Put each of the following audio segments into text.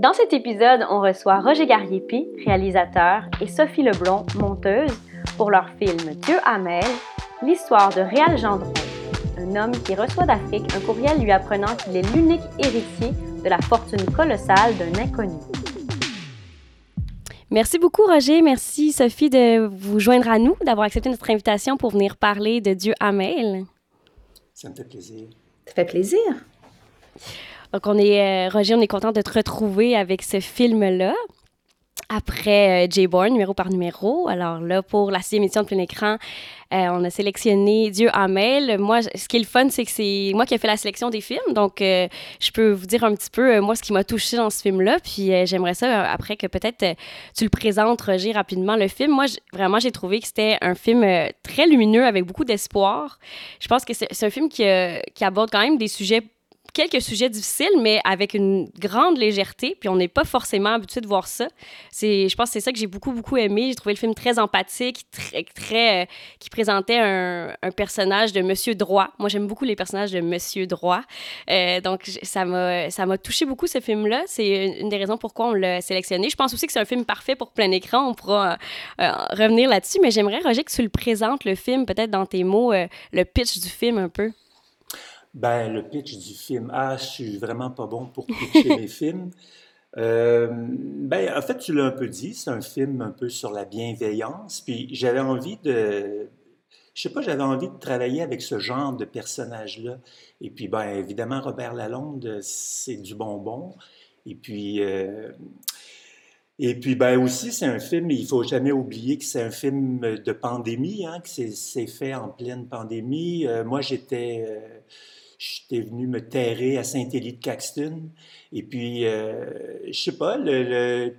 Dans cet épisode, on reçoit Roger Gariepi, réalisateur, et Sophie Leblond, monteuse, pour leur film Dieu Hamel, l'histoire de Réal Gendron, un homme qui reçoit d'Afrique un courriel lui apprenant qu'il est l'unique héritier de la fortune colossale d'un inconnu. Merci beaucoup, Roger. Merci, Sophie, de vous joindre à nous, d'avoir accepté notre invitation pour venir parler de Dieu Hamel. Ça me fait plaisir. Ça fait plaisir. Donc, on est, euh, Roger, on est content de te retrouver avec ce film-là. Après euh, J-Born, numéro par numéro. Alors là, pour la sixième édition de plein écran, euh, on a sélectionné Dieu Hamel. Moi, ce qui est le fun, c'est que c'est moi qui ai fait la sélection des films. Donc, je peux vous dire un petit peu, moi, ce qui m'a touché dans ce film-là. Puis, j'aimerais ça, après, que peut-être tu le présentes, Roger, rapidement, le film. Moi, vraiment, j'ai trouvé que c'était un film très lumineux, avec beaucoup d'espoir. Je pense que c'est un film qui, qui aborde quand même des sujets quelques sujets difficiles, mais avec une grande légèreté. Puis on n'est pas forcément habitué de voir ça. C'est, je pense que c'est ça que j'ai beaucoup, beaucoup aimé. J'ai trouvé le film très empathique, très, très euh, qui présentait un, personnage de Monsieur Droit. Moi, j'aime beaucoup les personnages de Monsieur Droit. Euh, donc, ça m'a, ça m'a touché beaucoup, ce film-là. C'est une des raisons pourquoi on l'a sélectionné. Je pense aussi que c'est un film parfait pour plein écran. On pourra euh, revenir là-dessus. Mais j'aimerais, Roger, que tu le présentes, le film, peut-être dans tes mots, le pitch du film un peu. Ben, le pitch du film. Ah, je suis vraiment pas bon pour pitcher les films. Euh, ben, en fait, tu l'as un peu dit, c'est un film un peu sur la bienveillance. Puis j'avais envie de. Je sais pas, j'avais envie de travailler avec ce genre de personnage-là. Et puis, ben, évidemment, Robert Lalonde, c'est du bonbon. Et puis. Euh, et puis, ben aussi, c'est un film, il faut jamais oublier que c'est un film de pandémie, hein, que c'est fait en pleine pandémie. Euh, moi, j'étais j'étais venu me terrer à Saint-Élie de Caxton. Et puis, euh, je sais pas,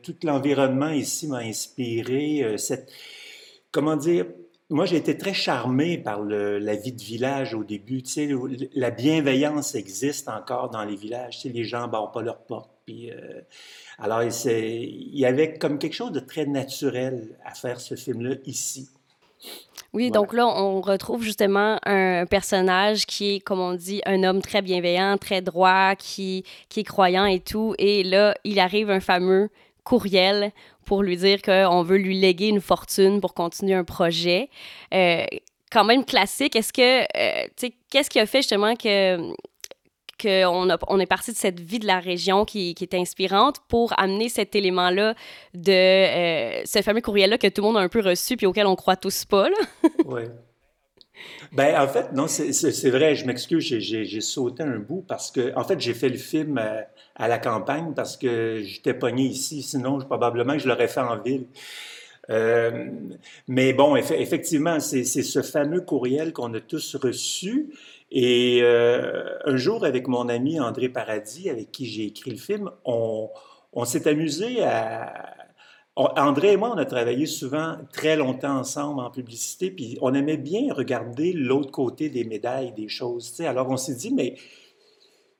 tout l'environnement ici m'a inspiré. Euh, comment dire, moi, j'ai été très charmé par la vie de village au début. Tu sais, la bienveillance existe encore dans les villages. Tu sais, les gens ne barrent pas leurs portes. Puis, euh, alors, il y avait comme quelque chose de très naturel à faire ce film-là ici. Oui, donc là, on retrouve justement un personnage qui est, comme on dit, un homme très bienveillant, très droit, qui, qui est croyant et tout. Et là, il arrive un fameux courriel pour lui dire qu'on veut lui léguer une fortune pour continuer un projet. Euh, quand même classique. Est-ce que, euh, tu sais, qu'est-ce qui a fait justement que qu'on on est parti de cette vie de la région qui, est inspirante pour amener cet élément-là de euh, ce fameux courriel-là que tout le monde a un peu reçu puis auquel on croit tous pas. oui. Ben, en fait, non, c'est vrai, je m'excuse, j'ai sauté un bout parce que, en fait, j'ai fait le film à, à, la campagne parce que j'étais pogné ici, sinon, probablement je l'aurais fait en ville. Euh, mais bon, effectivement, c'est ce fameux courriel qu'on a tous reçu et euh, un jour, avec mon ami André Paradis, avec qui j'ai écrit le film, on, s'est amusé à... André et moi, on a travaillé souvent très longtemps ensemble en publicité, puis on aimait bien regarder l'autre côté des médailles, des choses. sais. Alors on s'est dit, mais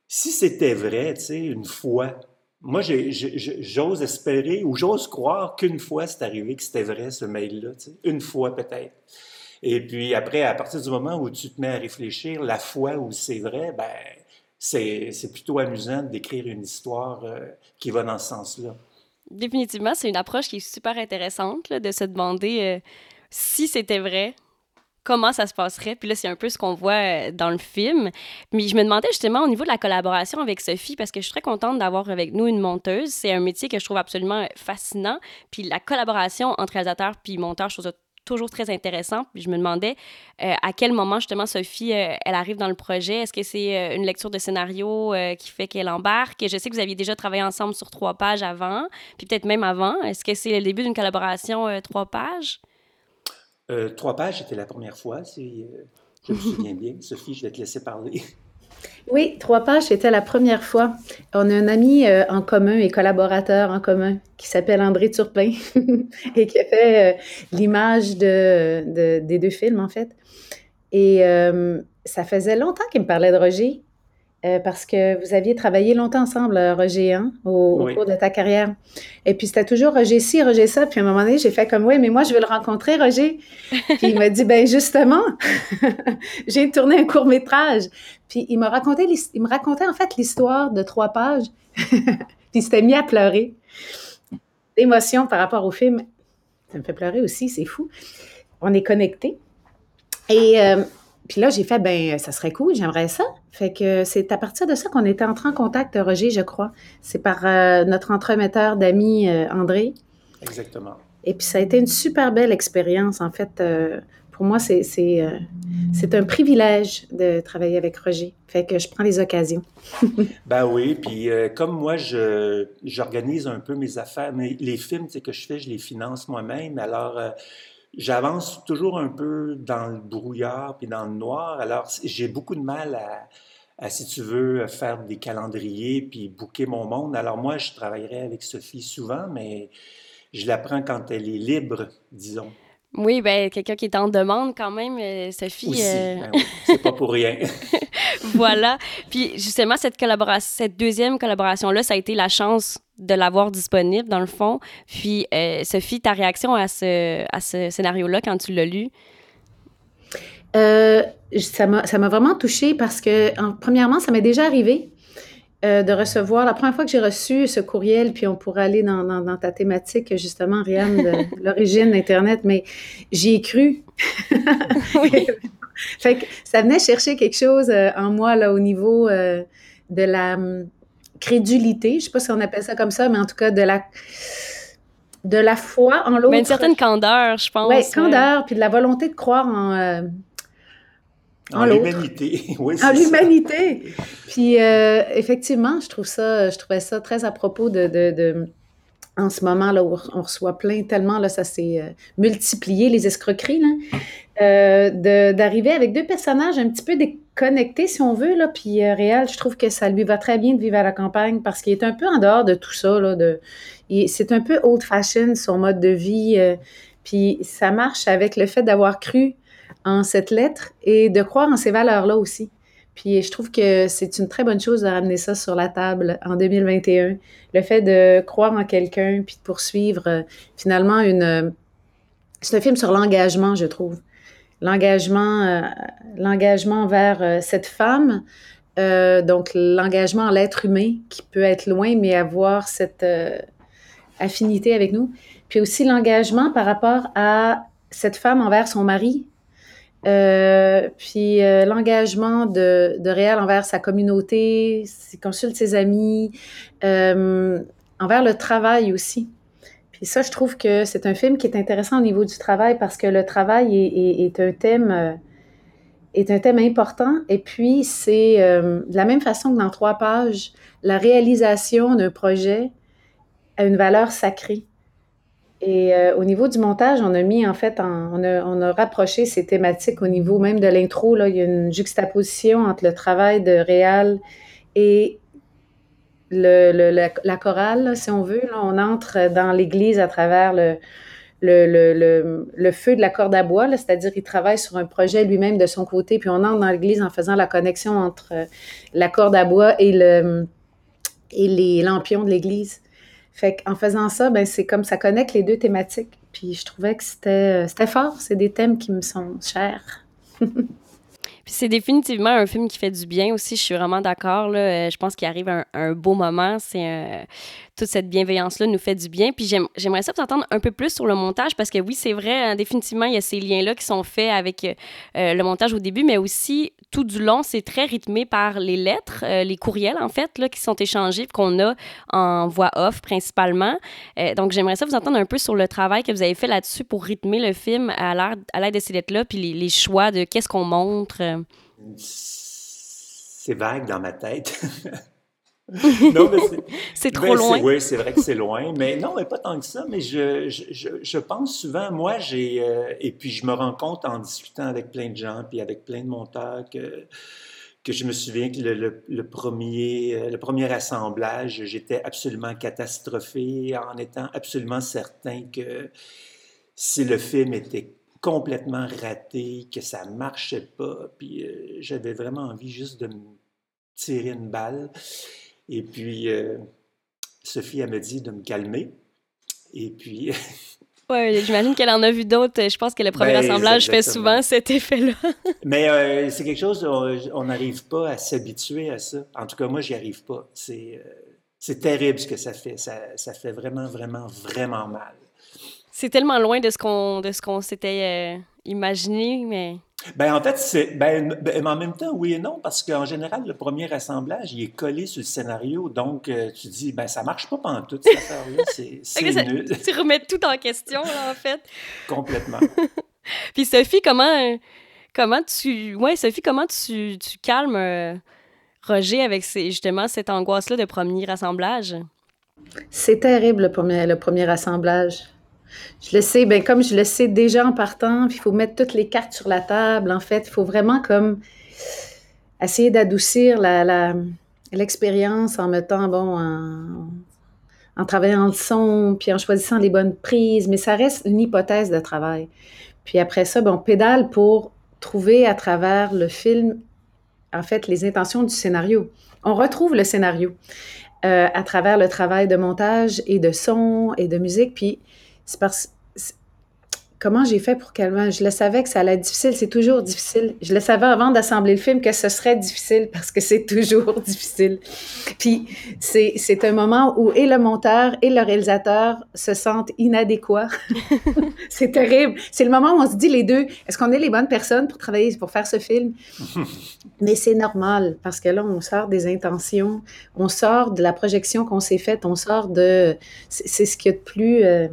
si c'était vrai, une fois, moi, j'ose espérer ou j'ose croire qu'une fois c'est arrivé que c'était vrai ce mail-là, une fois peut-être. Et puis après, à partir du moment où tu te mets à réfléchir, la foi où c'est vrai, ben, c'est plutôt amusant d'écrire une histoire euh, qui va dans ce sens-là. Définitivement, c'est une approche qui est super intéressante de se demander euh, si c'était vrai, comment ça se passerait. Puis là, c'est un peu ce qu'on voit euh, dans le film. Mais je me demandais justement au niveau de la collaboration avec Sophie, parce que je suis très contente d'avoir avec nous une monteuse. C'est un métier que je trouve absolument fascinant. Puis la collaboration entre réalisateur puis monteur, je trouve ça toujours très intéressant. Je me demandais euh, à quel moment justement Sophie, euh, elle arrive dans le projet? Est-ce que c'est euh, une lecture de scénario qui fait qu'elle embarque? Je sais que vous aviez déjà travaillé ensemble sur trois pages avant, puis peut-être même avant. Est-ce que c'est le début d'une collaboration trois pages? trois pages, c'était la première fois, si je me souviens bien. Sophie, je vais te laisser parler. Oui, trois pages, c'était la première fois. On a un ami euh, en commun et collaborateur en commun qui s'appelle André Turpin et qui a fait euh, l'image de, des deux films, en fait. Et euh, ça faisait longtemps qu'il me parlait de Roger. Euh, parce que vous aviez travaillé longtemps ensemble, euh, Roger, hein, au, cours de ta carrière. Et puis c'était toujours Roger ci, Roger ça. Puis à un moment donné, j'ai fait comme oui, mais moi je veux le rencontrer, Roger. Puis il m'a dit ben justement, j'ai tourné un court métrage. Puis il m'a raconté, il me racontait en fait l'histoire de trois pages. puis il s'était mis à pleurer. L'émotion par rapport au film, ça me fait pleurer aussi, c'est fou. On est connectés. Et euh, puis là, j'ai fait, ben, ça serait cool, j'aimerais ça. Fait que c'est à partir de ça qu'on était entré en contact, Roger, je crois. C'est par euh, notre entremetteur d'amis, euh, André. Exactement. Et puis ça a été une super belle expérience. En fait, euh, pour moi, c'est c'est un privilège de travailler avec Roger. Fait que je prends les occasions. ben oui, puis comme moi, j'organise un peu mes affaires, mais les films que je fais, je les finance moi-même. Alors, j'avance toujours un peu dans le brouillard puis dans le noir. Alors, j'ai beaucoup de mal à, si tu veux, faire des calendriers puis booker mon monde. Alors, moi, je travaillerai avec Sophie souvent, mais je la prends quand elle est libre, disons. Oui, ben quelqu'un qui est en demande quand même, euh, Sophie. Aussi, euh, ben c'est pas pour rien. voilà. Puis justement, cette collaboration, cette deuxième collaboration-là, ça a été la chance de l'avoir disponible, dans le fond. Puis, euh, Sophie, ta réaction à ce, à ce scénario-là quand tu l'as lu? Euh, ça m'a vraiment touchée parce que, premièrement, ça m'est déjà arrivé euh, de recevoir, la première fois que j'ai reçu ce courriel, puis on pourrait aller dans, dans, ta thématique, justement, Rianne, de l'origine d'Internet, mais j'y ai cru. oui. fait que ça venait chercher quelque chose en moi, là, au niveau de la crédulité, je ne sais pas si on appelle ça comme ça, mais en tout cas de la de la foi en l'autre. Mais une certaine candeur, je pense. Oui, candeur, puis de la volonté de croire en, euh, en, l'humanité. oui, en l'humanité. Puis euh, effectivement, je trouve ça, je trouvais ça très à propos de, de, en ce moment là où on reçoit plein tellement là, ça s'est euh, multiplié les escroqueries là. Euh, d'arriver avec deux personnages un petit peu déconnectés, si on veut, là, puis euh, Réal, je trouve que ça lui va très bien de vivre à la campagne parce qu'il est un peu en dehors de tout ça, là, c'est un peu old-fashioned, son mode de vie, euh, puis ça marche avec le fait d'avoir cru en cette lettre et de croire en ces valeurs-là aussi. Puis je trouve que c'est une très bonne chose de ramener ça sur la table en 2021. Le fait de croire en quelqu'un puis de poursuivre finalement une... C'est un film sur l'engagement, je trouve l'engagement, euh, l'engagement vers euh, cette femme, euh, donc l'engagement à l'être humain qui peut être loin, mais avoir cette affinité avec nous. Puis aussi l'engagement par rapport à cette femme envers son mari. puis l'engagement de, de Réal envers sa communauté, il consulte ses amis, envers le travail aussi. Et ça, je trouve que c'est un film qui est intéressant au niveau du travail parce que le travail est, un thème euh, est un thème important. Et puis, c'est euh, de la même façon que dans trois pages, la réalisation d'un projet a une valeur sacrée. Et euh, au niveau du montage, on a mis, en fait, on, a, on, a, rapproché ces thématiques au niveau même de l'intro. Là, il y a une juxtaposition entre le travail de Réal et le, la, chorale, si on veut. on entre dans l'église à travers le, le, feu de la corde à bois, c'est-à-dire qu'il travaille sur un projet lui-même de son côté, puis on entre dans l'église en faisant la connexion entre euh, la corde à bois et, le, et les lampions de l'église. Fait faisant ça, ben, c'est comme ça connecte les deux thématiques. Puis je trouvais que c'était, c'était fort, c'est des thèmes qui me sont chers. c'est définitivement un film qui fait du bien aussi. Je suis vraiment d'accord. Euh, je pense qu'il arrive un, beau moment. C'est un, toute cette bienveillance-là nous fait du bien. Puis j'aimerais ça vous entendre un peu plus sur le montage parce que oui, c'est vrai, hein, définitivement, il y a ces liens-là qui sont faits avec euh, le montage au début, mais aussi tout du long, c'est très rythmé par les lettres, euh, les courriels en fait, là, qui sont échangés, qu'on a en voix off principalement. Euh, donc j'aimerais ça vous entendre un peu sur le travail que vous avez fait là-dessus pour rythmer le film à l'aide de ces lettres-là, puis les, les choix de qu'est-ce qu'on montre. C'est vague dans ma tête. c'est trop ben, loin. Oui, c'est vrai que c'est loin, mais non, mais pas tant que ça. Mais je, je, je pense souvent, moi, j'ai. Euh, et puis, je me rends compte en discutant avec plein de gens, puis avec plein de monteurs, que, que je me souviens que le, premier, le premier assemblage, j'étais absolument catastrophé en étant absolument certain que si le film était complètement raté, que ça marchait pas, puis euh, j'avais vraiment envie juste de me tirer une balle. Et puis, euh, Sophie, elle me dit de me calmer. Et puis... Oui, j'imagine qu'elle en a vu d'autres. Je pense que le premier ben, assemblage fait souvent cet effet-là. Mais euh, c'est quelque chose, on n'arrive pas à s'habituer à ça. En tout cas, moi, j'y arrive pas. C'est c'est terrible ce que ça fait. Ça, ça fait vraiment, vraiment, vraiment mal. C'est tellement loin de ce qu'on qu'on s'était euh, imaginé, mais. Ben en fait, c'est ben, ben, en même temps, oui et non, parce qu'en général, le premier assemblage, il est collé sur le scénario, donc euh, tu dis, ben ça marche pas pendant toute cette affaire-là, c'est nul. tu remets tout en question, là, en fait. Complètement. Puis Sophie, comment, comment tu, ouais, Sophie, comment tu, tu calmes euh, Roger avec justement cette angoisse-là de premier assemblage? C'est terrible le premier, le premier assemblage. Je le sais, ben comme je le sais déjà en partant, il faut mettre toutes les cartes sur la table. En fait, il faut vraiment comme essayer d'adoucir la, l'expérience en mettant, bon, en, travaillant le son, puis en choisissant les bonnes prises, mais ça reste une hypothèse de travail. Puis après ça, ben, on pédale pour trouver à travers le film, en fait, les intentions du scénario. On retrouve le scénario euh, à travers le travail de montage et de son et de musique, puis c'est parce comment j'ai fait pour calmer? Je le savais que ça allait être difficile, c'est toujours difficile. Je le savais avant d'assembler le film que ce serait difficile parce que c'est toujours difficile. Puis c'est un moment où et le monteur et le réalisateur se sentent inadéquats. c'est terrible. C'est le moment où on se dit les deux, est-ce qu'on est les bonnes personnes pour travailler, pour faire ce film? Mais c'est normal parce que là, on sort des intentions, on sort de la projection qu'on s'est faite, on sort de... C'est ce qu'il y a de plus... Euh,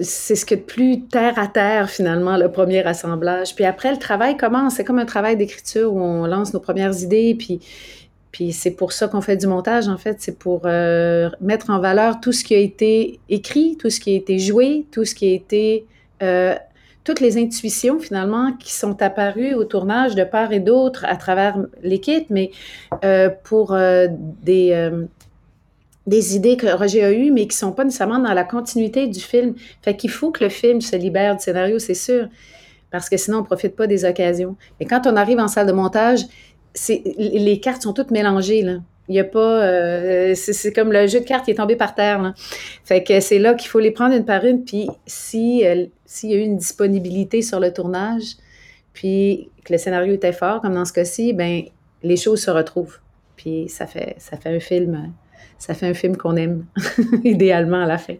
c'est ce que de plus terre à terre, finalement, le premier assemblage. Puis après, le travail commence. C'est comme un travail d'écriture où on lance nos premières idées. Puis, puis c'est pour ça qu'on fait du montage, en fait. C'est pour euh, mettre en valeur tout ce qui a été écrit, tout ce qui a été joué, tout ce qui a été. Euh, toutes les intuitions, finalement, qui sont apparues au tournage de part et d'autre à travers l'équipe, mais euh, pour des des idées que Roger a eues, mais qui sont pas nécessairement dans la continuité du film. Fait qu'il faut que le film se libère du scénario, c'est sûr, parce que sinon, on profite pas des occasions. Mais quand on arrive en salle de montage, les cartes sont toutes mélangées, là. Il y a pas... Euh, c'est comme le jeu de cartes qui est tombé par terre. Fait que c'est là qu'il faut les prendre une par une, puis euh, s'il y a eu une disponibilité sur le tournage, puis que le scénario était fort, comme dans ce cas-ci, ben les choses se retrouvent. Puis ça fait, ça fait un film ça fait un film qu'on aime, idéalement, à la fin.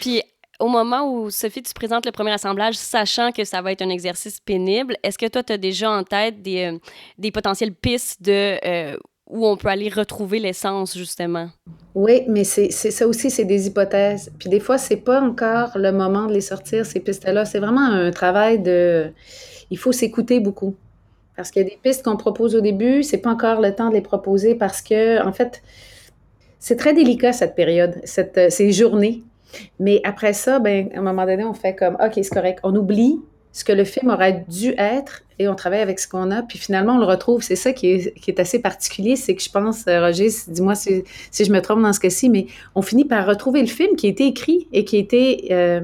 Puis, au moment où, Sophie, tu présentes le premier assemblage, sachant que ça va être un exercice pénible, est-ce que toi, tu as déjà en tête des, euh, des potentielles pistes de... Euh, où on peut aller retrouver l'essence, justement? Oui, mais c'est ça aussi, c'est des hypothèses. Puis des fois, c'est pas encore le moment de les sortir, ces pistes-là. C'est vraiment un travail de... Il faut s'écouter beaucoup. Parce qu'il y a des pistes qu'on propose au début, c'est pas encore le temps de les proposer parce que, en fait, c'est très délicat cette période, cette, euh, ces journées. Mais après ça, ben, à un moment donné, on fait comme, OK, c'est correct. On oublie ce que le film aurait dû être et on travaille avec ce qu'on a. Puis finalement, on le retrouve. C'est ça qui est, qui est, assez particulier. C'est que je pense, euh, Roger, dis-moi si, si, je me trompe dans ce cas-ci, mais on finit par retrouver le film qui a été écrit et qui a été, euh,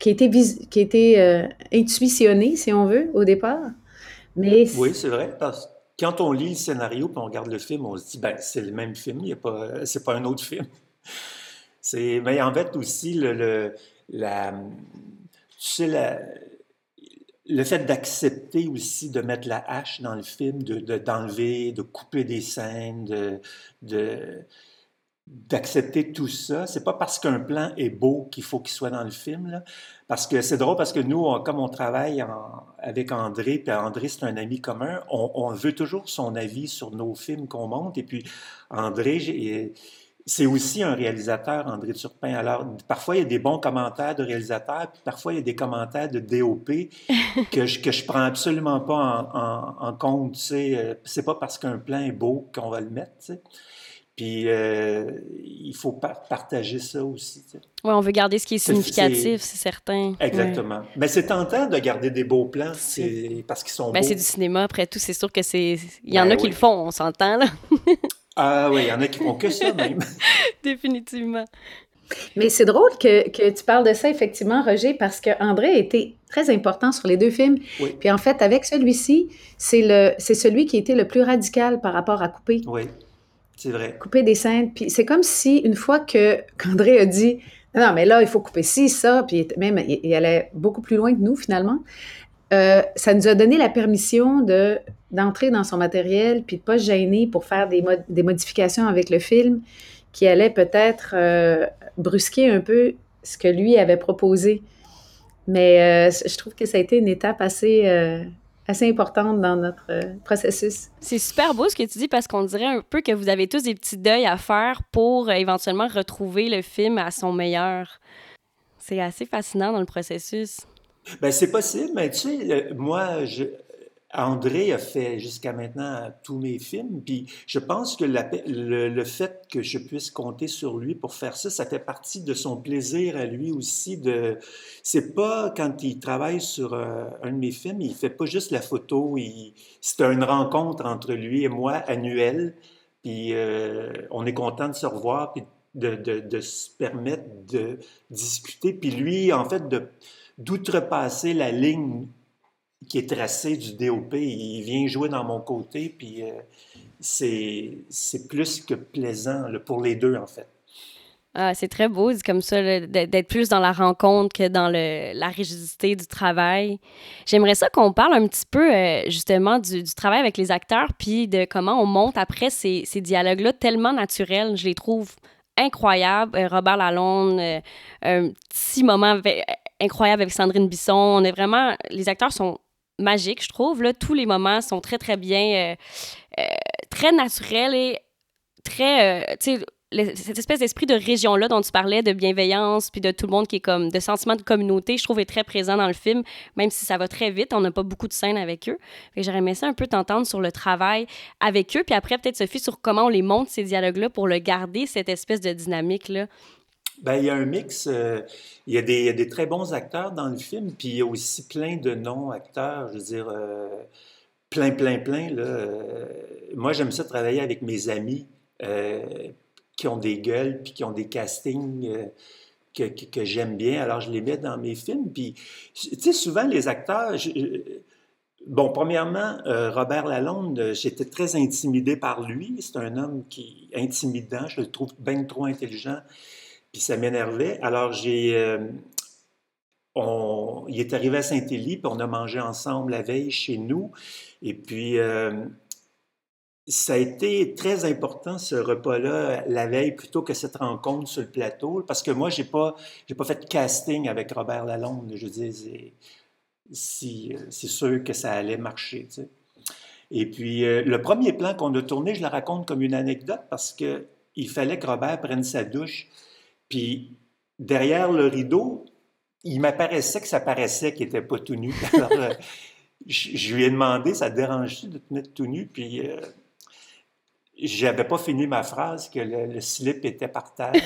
qui a été, intuitionné, si on veut, au départ. Mais oui, c'est vrai. Parce quand on lit le scénario et on regarde le film, on se dit, ben, c'est le même film, il pas, c'est pas un autre film. Mais en fait aussi, le, la, tu le fait d'accepter aussi de mettre la hache dans le film, de, d'enlever, de couper des scènes, de, de d'accepter tout ça. C'est pas parce qu'un plan est beau qu'il faut qu'il soit dans le film. Là. Parce que c'est drôle parce que nous, comme on travaille avec André, puis André, c'est un ami commun, on, veut toujours son avis sur nos films qu'on monte. Et puis, André, c'est aussi un réalisateur, André Turpin. Alors, parfois, il y a des bons commentaires de réalisateurs, puis parfois, il y a des commentaires de DOP que je, que je prends absolument pas en, en, compte. Tu sais, c'est pas parce qu'un plan est beau qu'on va le mettre. Puis euh, il faut partager ça aussi. Oui, on veut garder ce qui est significatif, c'est certain. Exactement. Mais c'est tentant de garder des beaux plans parce qu'ils sont ben, beaux. C'est du cinéma, après tout. C'est sûr que c'est. Il y en ben a qui le font, on s'entend, là. ah oui, il y en a qui font que ça, même. Définitivement. Mais c'est drôle que, que, tu parles de ça, effectivement, Roger, parce qu'André a été très important sur les deux films. Puis en fait, avec celui-ci, c'est celui qui a été le plus radical par rapport à couper. Oui. C'est vrai. Couper des scènes. Puis c'est comme si, une fois que qu'André a dit Non, mais là, il faut couper ci, ça, puis même, il, allait beaucoup plus loin que nous, finalement, euh, ça nous a donné la permission de, d'entrer dans son matériel, puis de pas se gêner pour faire des, des modifications avec le film qui allaient peut-être euh, brusquer un peu ce que lui avait proposé. Mais euh, je trouve que ça a été une étape assez, assez importante dans notre euh, processus. C'est super beau ce que tu dis parce qu'on dirait un peu que vous avez tous des petits deuils à faire pour euh, éventuellement retrouver le film à son meilleur. C'est assez fascinant dans le processus. Ben c'est possible, mais tu sais, euh, moi, je, André a fait jusqu'à maintenant tous mes films, puis je pense que le, fait que je puisse compter sur lui pour faire ça, ça fait partie de son plaisir à lui aussi. De, c'est pas quand il travaille sur euh, un de mes films, il fait pas juste la photo, c'est une rencontre entre lui et moi annuelle, puis euh, on est content de se revoir, puis de, de, se permettre de discuter, puis lui, en fait, de d'outrepasser la ligne qui est tracé du DOP. Il vient jouer dans mon côté, puis euh, c'est plus que plaisant pour les deux, en fait. Ah, c'est très beau, comme ça, d'être plus dans la rencontre que dans le, la rigidité du travail. J'aimerais ça qu'on parle un petit peu, euh, justement, du, travail avec les acteurs, puis de comment on monte après ces, ces dialogues-là tellement naturels. Je les trouve incroyables. Euh, Robert Lalonde, un petit moment incroyable avec Sandrine Bisson. On est vraiment... Les acteurs sont magique, je trouve. Là, tous les moments sont très, très bien, euh, euh, très naturels et très, euh, tu sais, cette espèce d'esprit de région-là dont tu parlais, de bienveillance, puis de tout le monde qui est comme, de sentiment de communauté, je trouve est très présent dans le film, même si ça va très vite, on n'a pas beaucoup de scènes avec eux. J'aurais aimé ça un peu t'entendre sur le travail avec eux, puis après peut-être Sophie sur comment on les monte ces dialogues-là pour le garder, cette espèce de dynamique-là. Ben, il y a un mix. Euh, il, y a des, très bons acteurs dans le film, puis il y a aussi plein de non-acteurs. Je veux dire, euh, plein, plein, plein. Là. Euh, moi, j'aime ça travailler avec mes amis qui ont des gueules, puis qui ont des castings. que, que, j'aime bien, alors je les mets dans mes films. Puis, tu sais, souvent, les acteurs, Bon, premièrement, Robert Lalonde, j'étais très intimidé par lui. C'est un homme qui intimidant, je le trouve bien trop intelligent puis ça m'énervait. Alors, j'ai. Euh, on, il est arrivé à Saint-Élie, puis on a mangé ensemble la veille chez nous. Et puis, euh, ça a été très important, ce repas-là, la veille, plutôt que cette rencontre sur le plateau, parce que moi, je n'ai pas, pas fait de casting avec Robert Lalonde. Je dis, si, c'est sûr que ça allait marcher. Et puis, euh, le premier plan qu'on a tourné, je le raconte comme une anecdote parce qu'il fallait que Robert prenne sa douche. Puis derrière le rideau, il m'apparaissait que ça paraissait qu'il n'était pas tout nu. Alors, euh, je, lui ai demandé, ça te dérange de te mettre tout nu? Puis euh, j'avais pas fini ma phrase que le, slip était par terre.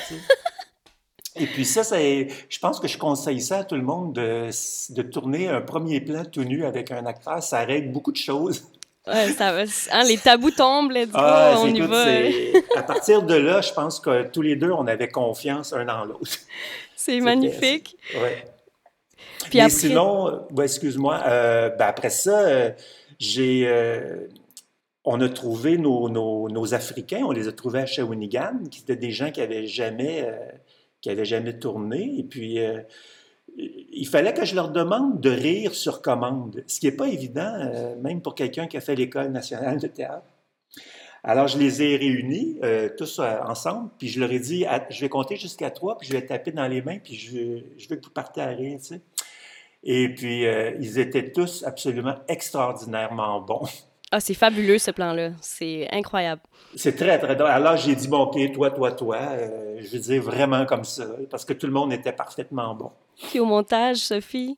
Et puis ça, c'est, je pense que je conseille ça à tout le monde de, de tourner un premier plan tout nu avec un acteur. Ça règle beaucoup de choses. Ouais, ça va. Hein, les tabous tombent, let's go, ah, on y va. À partir de là, je pense que tous les deux, on avait confiance un dans l'autre. C'est magnifique. Ouais. Puis après... sinon, excuse-moi, euh, ben après ça, euh, j'ai, euh, on a trouvé nos, nos, nos, Africains, on les a trouvés à Shawinigan, qui étaient des gens qui avaient jamais, qui avaient jamais tourné. Et puis, il fallait que je leur demande de rire sur commande, ce qui n'est pas évident, euh, même pour quelqu'un qui a fait l'École nationale de théâtre. Alors, je les ai réunis euh, tous euh, ensemble, puis je leur ai dit, je vais compter jusqu'à trois, puis je vais taper dans les mains, puis je, je veux que vous partez à rire, tu sais. Et puis, ils étaient tous absolument extraordinairement bons. Ah, c'est fabuleux ce plan-là. C'est incroyable. C'est très, très drôle. Alors, j'ai dit, bon, OK, toi, toi, toi. je veux dire vraiment comme ça, parce que tout le monde était parfaitement bon. Puis au montage, Sophie?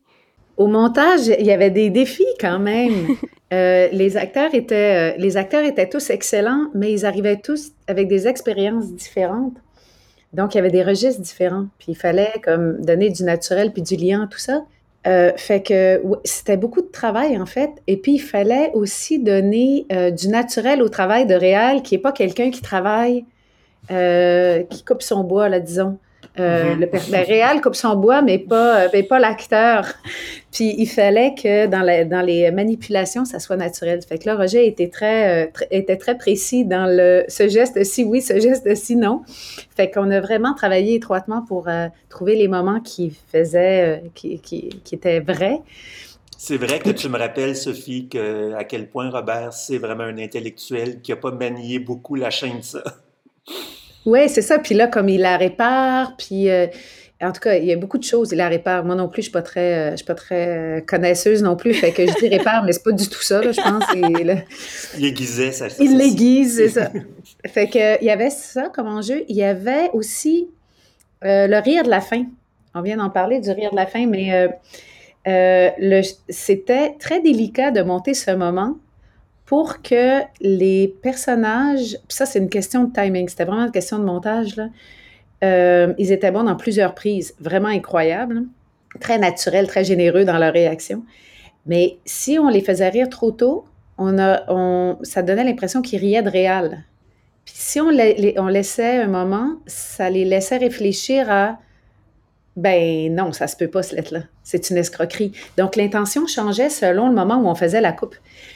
Au montage, il y avait des défis quand même. Euh, les, acteurs étaient, euh, les acteurs étaient tous excellents, mais ils arrivaient tous avec des expériences différentes. Donc, il y avait des registres différents. Puis, il fallait comme donner du naturel puis du lien, tout ça. Euh, fait que c'était beaucoup de travail, en fait. Et puis, il fallait aussi donner du naturel au travail de Réal, qui n'est pas quelqu'un qui travaille, qui coupe son bois, là, disons. Euh. Le ben, réel coupe son bois, mais pas, euh, pas l'acteur. Puis il fallait que dans, dans les manipulations, ça soit naturel. Fait que là, Roger était très, euh, était très précis dans le ce geste si oui, ce geste si non. Fait qu'on a vraiment travaillé étroitement pour trouver les moments qui faisaient, qui, qui, qui étaient vrais. C'est vrai que tu me rappelles, Sophie, que, à quel point Robert, c'est vraiment un intellectuel qui n'a pas manié beaucoup la chaîne de ça. Oui, c'est ça. Puis là, comme il la répare, puis euh, en tout cas, il y a beaucoup de choses. Il la répare. Moi non plus, je ne suis pas très, euh, je suis pas très euh, connaisseuse non plus. Fait que je dis répare, mais c'est pas du tout ça, je pense. il aiguisait ça. Il l'aiguise, c'est ça. fait que il y avait ça comme enjeu. Il y avait aussi le rire de la fin. On vient d'en parler du rire de la fin, mais c'était très délicat de monter ce moment pour que les personnages, ça c'est une question de timing, c'était vraiment une question de montage. Euh, ils étaient bons dans plusieurs prises, vraiment incroyables, très naturels, très généreux dans leur réaction. Mais si on les faisait rire trop tôt, on a, on, ça donnait l'impression qu'ils riaient de réel. Puis si on, on laissait un moment, ça les laissait réfléchir à ben non, ça se peut pas, ce lettre-là. C'est une escroquerie. Donc, l'intention changeait selon le moment où on faisait la coupe.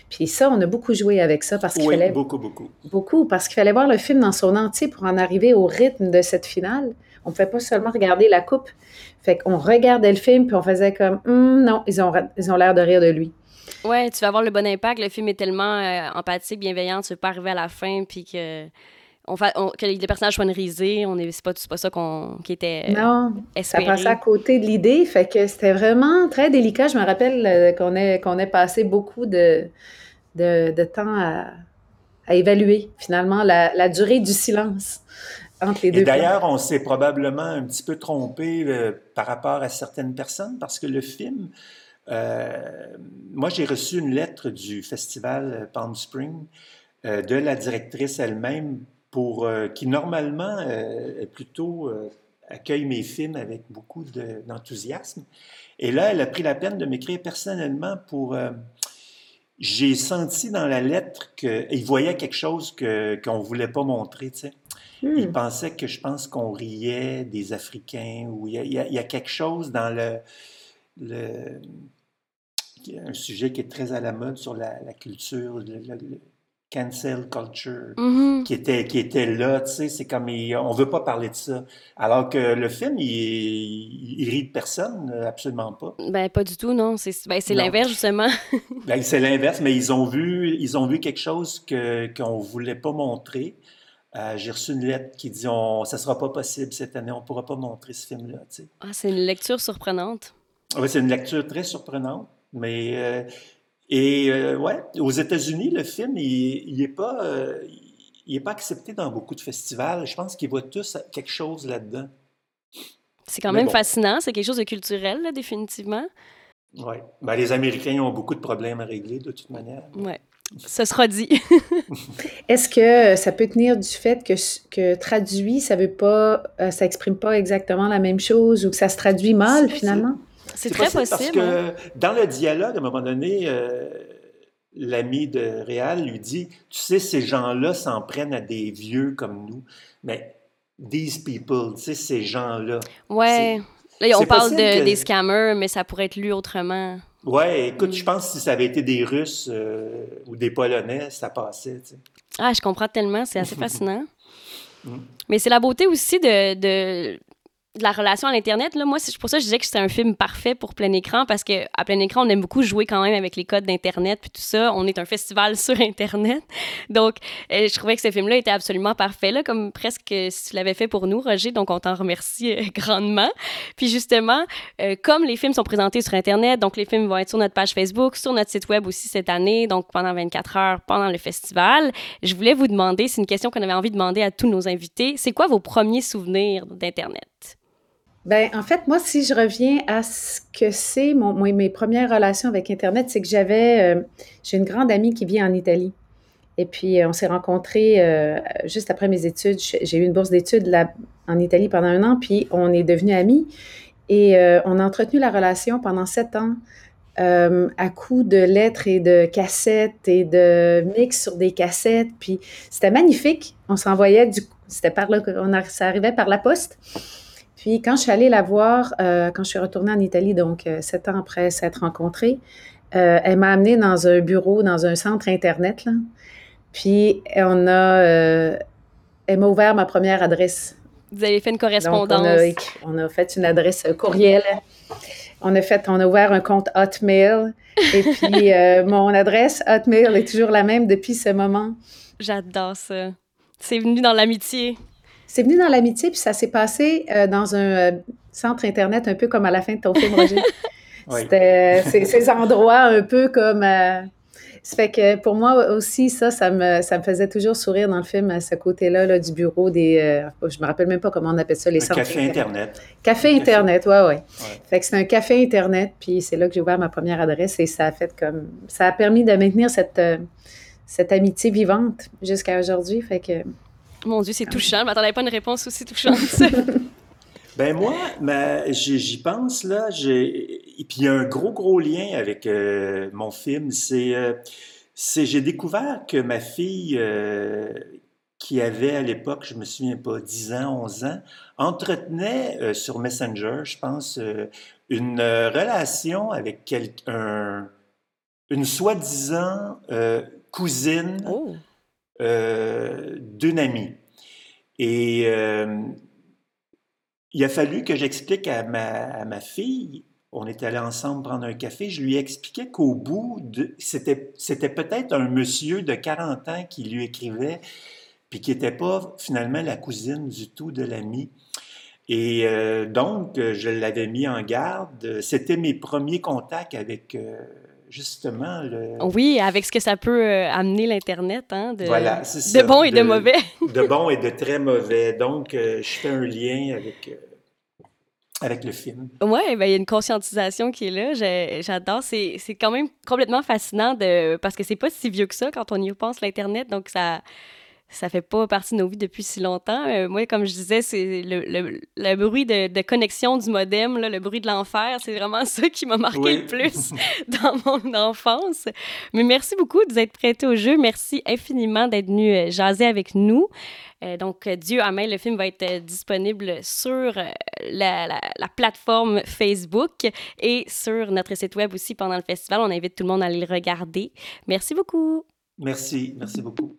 Puis ça, on a beaucoup joué avec ça parce qu'il oui, fallait... beaucoup, beaucoup. Beaucoup, parce qu'il fallait voir le film dans son entier pour en arriver au rythme de cette finale. On ne pouvait pas seulement regarder la coupe. Fait qu'on regardait le film, puis on faisait comme, hum, non, ils ont ils ont l'air de rire de lui. Ouais, tu vas avoir le bon impact. Le film est tellement euh, empathique, bienveillant, tu ne veux pas arriver à la fin, puis que on que les personnages soient risés, on c'est pas, pas ça qu'on, qui était Non, ça passait à côté de l'idée, fait que c'était vraiment très délicat. Je me rappelle euh, qu'on ait, qu'on ait passé beaucoup de, de, temps à, évaluer, finalement, la, durée du silence entre les deux. Et d'ailleurs, on s'est probablement un petit peu trompé euh, par rapport à certaines personnes, parce que le film... Euh, moi, j'ai reçu une lettre du festival Palm Spring de la directrice elle-même pour, euh, qui normalement euh, plutôt euh, accueille mes films avec beaucoup d'enthousiasme. Et là, elle a pris la peine de m'écrire personnellement pour... j'ai senti dans la lettre qu'il voyait quelque chose qu'on ne voulait pas montrer, tu sais. Il hmm. pensait que je pense qu'on riait des Africains ou il y, a, quelque chose dans le, le, un sujet qui est très à la mode sur la, culture, le, cancel culture mm-hmm. qui, était, qui était là, tu sais, c'est comme, on veut pas parler de ça. Alors que le film, il, il rit de personne, absolument pas. Ben, pas du tout, non. C'est ben, l'inverse, justement. ben, c'est l'inverse, mais ils ont vu, ils ont vu quelque chose que, qu'on voulait pas montrer. Euh, j'ai reçu une lettre qui dit on, ça sera pas possible cette année, on pourra pas montrer ce film-là. Tu sais. Ah, c'est une lecture surprenante. Oui, c'est une lecture très surprenante, mais euh, et euh, ouais, aux États-Unis, le film, il n'est pas, euh, il pas accepté dans beaucoup de festivals. Je pense qu'ils voient tous quelque chose là-dedans. C'est quand même fascinant. C'est quelque chose de culturel, là, définitivement. Oui. Ben, les Américains ont beaucoup de problèmes à régler, de toute manière. Oui. Ce sera dit. Est-ce que ça peut tenir du fait que, que traduit, ça veut pas, euh, ça exprime pas exactement la même chose ou que ça se traduit mal finalement? C'est très possible. Parce que hein. dans le dialogue, à un moment donné, euh, l'ami de Réal lui dit Tu sais, ces gens-là s'en prennent à des vieux comme nous. Mais these people, tu sais, ces gens-là. Ouais. Là, on parle de, des scammers, mais ça pourrait être lu autrement. Ouais, écoute, je mm. pense que si ça avait été des Russes euh, ou des Polonais, ça passait. Tu sais. Ah, je comprends tellement, c'est assez fascinant. Mm. Mais c'est la beauté aussi de, de de la relation à l'Internet, là, moi, c'est pour ça que je disais que c'était un film parfait pour plein écran, parce qu'à plein écran, on aime beaucoup jouer quand même avec les codes d'Internet, puis tout ça. On est un festival sur Internet. Donc, euh, je trouvais que ce film-là était absolument parfait, là, comme presque si tu l'avais fait pour nous, Roger. Donc, on t'en remercie euh, grandement. Puis, justement, euh, comme les films sont présentés sur Internet, donc les films vont être sur notre page Facebook, sur notre site Web aussi cette année, donc pendant 24 heures, pendant le festival, je voulais vous demander, c'est une question qu'on avait envie de demander à tous nos invités, c'est quoi vos premiers souvenirs d'Internet? Ben, en fait, moi, si je reviens à ce que c'est mon, mes premières relations avec Internet, c'est que j'avais, euh, j'ai une grande amie qui vit en Italie. Et puis, euh, on s'est rencontrés euh, juste après mes études. J'ai eu une bourse d'études là, en Italie pendant un an, puis on est devenus amis. Et on a entretenu la relation pendant sept ans. à coup de lettres et de cassettes et de mix sur des cassettes. Puis c'était magnifique. On s'envoyait du... C'était par là... On ça arrivait par la poste. Puis quand je suis allée la voir, euh, quand je suis retournée en Italie, donc euh, sept ans après s'être rencontrée, euh, elle m'a amenée dans un bureau, dans un centre Internet. Là. Puis on a, elle m'a ouvert ma première adresse. Vous avez fait une correspondance. on, a, fait une adresse courriel. On a fait, on a ouvert un compte Hotmail. Et puis mon adresse Hotmail est toujours la même depuis ce moment. J'adore ça. C'est venu dans l'amitié. C'est venu dans l'amitié, puis ça s'est passé euh, dans un euh, centre Internet, un peu comme à la fin de ton film, Roger. C'était euh, ces endroits un peu comme. ça fait que pour moi aussi, ça, ça me, ça me faisait toujours sourire dans le film, à ce côté-là là, du bureau des. je me rappelle même pas comment on appelle ça, les un Café Internet. Café Internet, ouais, ouais. Fait que c'est un café Internet, puis c'est là que j'ai ouvert ma première adresse et ça a fait comme. Ça a permis de maintenir cette, cette amitié vivante jusqu'à aujourd'hui. Fait que mon Dieu, c'est touchant. Je m'attendais pas à une réponse aussi touchante. ben moi, j'y pense là. Et puis il y a un gros, gros lien avec euh, mon film. Euh, c'est j'ai découvert que ma fille, euh, qui avait à l'époque, je me souviens pas, 10 ans, 11 ans, entretenait sur Messenger, je pense, une relation avec quelqu'un, une soi-disant cousine. Oh. Euh, d'une amie. Et euh, il a fallu que j'explique à ma, fille, on était allés ensemble prendre un café, je lui ai expliqué qu'au bout, c'était, c'était peut-être un monsieur de 40 ans qui lui écrivait, puis qui n'était pas finalement la cousine du tout de l'ami. Et euh, donc, je l'avais mis en garde. C'était mes premiers contacts avec justement le... Oui, avec ce que ça peut euh, amener l'Internet, hein, de, voilà, de bon et de, mauvais. de bon et de très mauvais. Donc, euh, je fais un lien avec, euh, avec le film. Oui, ben, il y a une conscientisation qui est là. J'adore. C'est quand même complètement fascinant de, parce que c'est pas si vieux que ça quand on y pense, l'Internet. Donc, ça ça fait pas partie de nos vies depuis si longtemps. Euh, moi, comme je disais, c'est le, le, bruit de, de, connexion du modem, là, le bruit de l'enfer, c'est vraiment ça qui m'a marqué le plus dans mon enfance. Mais merci beaucoup de vous être prêté au jeu. Merci infiniment d'être venu euh, jaser avec nous. Euh, donc, Dieu à main, le film va être disponible sur la, la, la, plateforme Facebook et sur notre site web aussi pendant le festival. On invite tout le monde à aller le regarder. Merci beaucoup. Merci, merci beaucoup.